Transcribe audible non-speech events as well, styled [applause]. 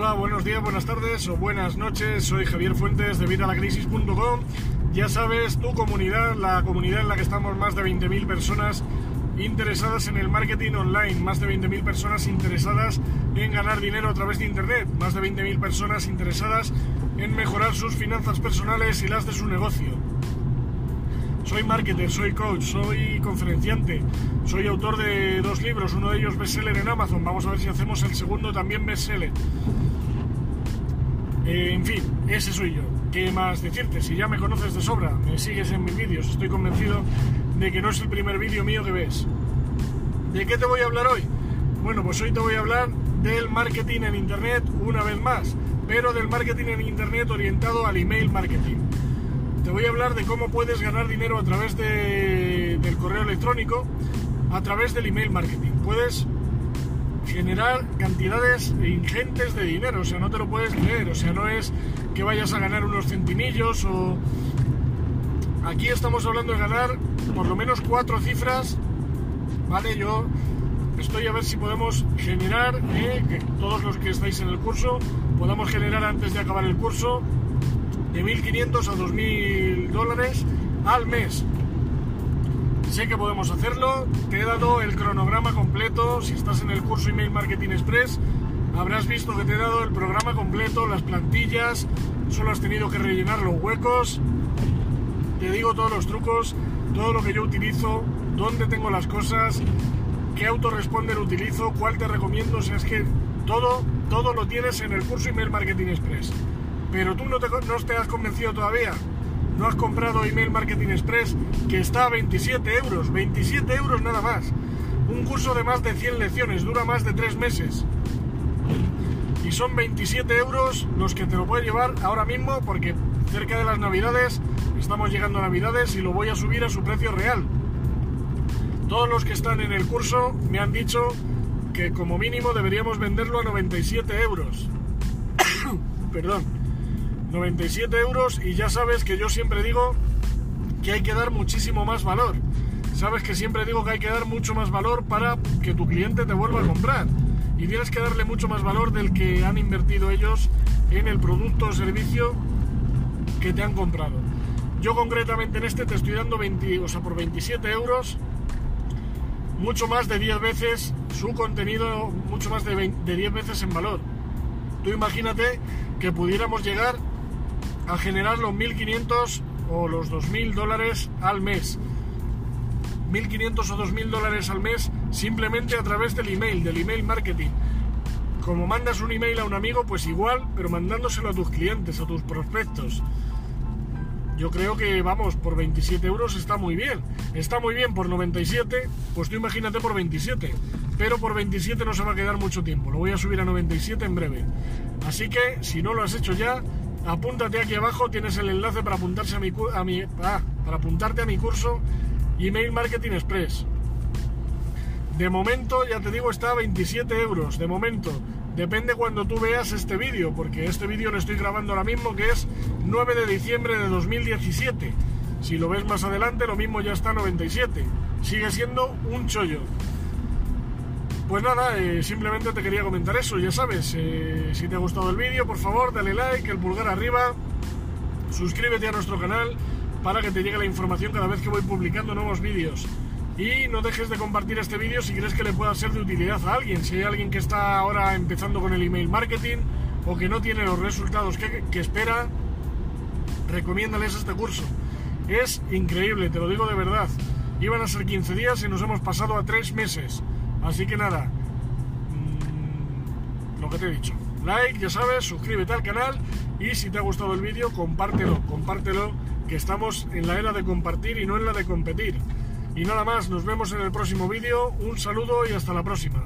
Hola, buenos días, buenas tardes o buenas noches. Soy Javier Fuentes de Vitalacrisis.com. Ya sabes, tu comunidad, la comunidad en la que estamos más de 20.000 personas interesadas en el marketing online, más de 20.000 personas interesadas en ganar dinero a través de Internet, más de 20.000 personas interesadas en mejorar sus finanzas personales y las de su negocio. Soy marketer, soy coach, soy conferenciante, soy autor de dos libros, uno de ellos bestseller en Amazon. Vamos a ver si hacemos el segundo también bestseller. Eh, en fin, ese soy yo. ¿Qué más decirte? Si ya me conoces de sobra, me sigues en mis vídeos, estoy convencido de que no es el primer vídeo mío que ves. ¿De qué te voy a hablar hoy? Bueno, pues hoy te voy a hablar del marketing en Internet una vez más, pero del marketing en Internet orientado al email marketing te voy a hablar de cómo puedes ganar dinero a través de, del correo electrónico, a través del email marketing. Puedes generar cantidades ingentes de dinero, o sea, no te lo puedes creer, o sea, no es que vayas a ganar unos centimillos o... Aquí estamos hablando de ganar por lo menos cuatro cifras, ¿vale? Yo estoy a ver si podemos generar, eh, que todos los que estáis en el curso, podamos generar antes de acabar el curso de 1.500 a 2.000 dólares al mes. Sé que podemos hacerlo, te he dado el cronograma completo, si estás en el curso Email Marketing Express, habrás visto que te he dado el programa completo, las plantillas, solo has tenido que rellenar los huecos, te digo todos los trucos, todo lo que yo utilizo, dónde tengo las cosas, qué autoresponder utilizo, cuál te recomiendo, o sea, es que todo, todo lo tienes en el curso Email Marketing Express pero tú no te, no te has convencido todavía. No has comprado Email Marketing Express que está a 27 euros, 27 euros nada más. Un curso de más de 100 lecciones, dura más de 3 meses. Y son 27 euros los que te lo puedes llevar ahora mismo porque cerca de las navidades, estamos llegando a navidades y lo voy a subir a su precio real. Todos los que están en el curso me han dicho que como mínimo deberíamos venderlo a 97 euros. [coughs] Perdón. 97 euros y ya sabes que yo siempre digo que hay que dar muchísimo más valor. Sabes que siempre digo que hay que dar mucho más valor para que tu cliente te vuelva a comprar. Y tienes que darle mucho más valor del que han invertido ellos en el producto o servicio que te han comprado. Yo concretamente en este te estoy dando 20, o sea, por 27 euros, mucho más de 10 veces su contenido, mucho más de, de 10 veces en valor. Tú imagínate que pudiéramos llegar a generar los 1.500 o los 2.000 dólares al mes. 1.500 o 2.000 dólares al mes simplemente a través del email, del email marketing. Como mandas un email a un amigo, pues igual, pero mandándoselo a tus clientes, a tus prospectos. Yo creo que, vamos, por 27 euros está muy bien. Está muy bien por 97, pues tú imagínate por 27. Pero por 27 no se va a quedar mucho tiempo. Lo voy a subir a 97 en breve. Así que, si no lo has hecho ya, apúntate aquí abajo, tienes el enlace para apuntarse a mi, a mi ah, para apuntarte a mi curso Email Marketing Express. De momento, ya te digo, está a 27 euros. De momento, depende cuando tú veas este vídeo, porque este vídeo lo estoy grabando ahora mismo, que es 9 de diciembre de 2017. Si lo ves más adelante, lo mismo ya está a 97. Sigue siendo un chollo. Pues nada, eh, simplemente te quería comentar eso, ya sabes, eh, si te ha gustado el vídeo, por favor, dale like, el pulgar arriba, suscríbete a nuestro canal para que te llegue la información cada vez que voy publicando nuevos vídeos. Y no dejes de compartir este vídeo si crees que le pueda ser de utilidad a alguien. Si hay alguien que está ahora empezando con el email marketing o que no tiene los resultados que, que espera, recomiéndales este curso. Es increíble, te lo digo de verdad. Iban a ser 15 días y nos hemos pasado a 3 meses. Así que nada, mm, lo que te he dicho. Like, ya sabes, suscríbete al canal y si te ha gustado el vídeo, compártelo, compártelo, que estamos en la era de compartir y no en la de competir. Y nada más, nos vemos en el próximo vídeo, un saludo y hasta la próxima.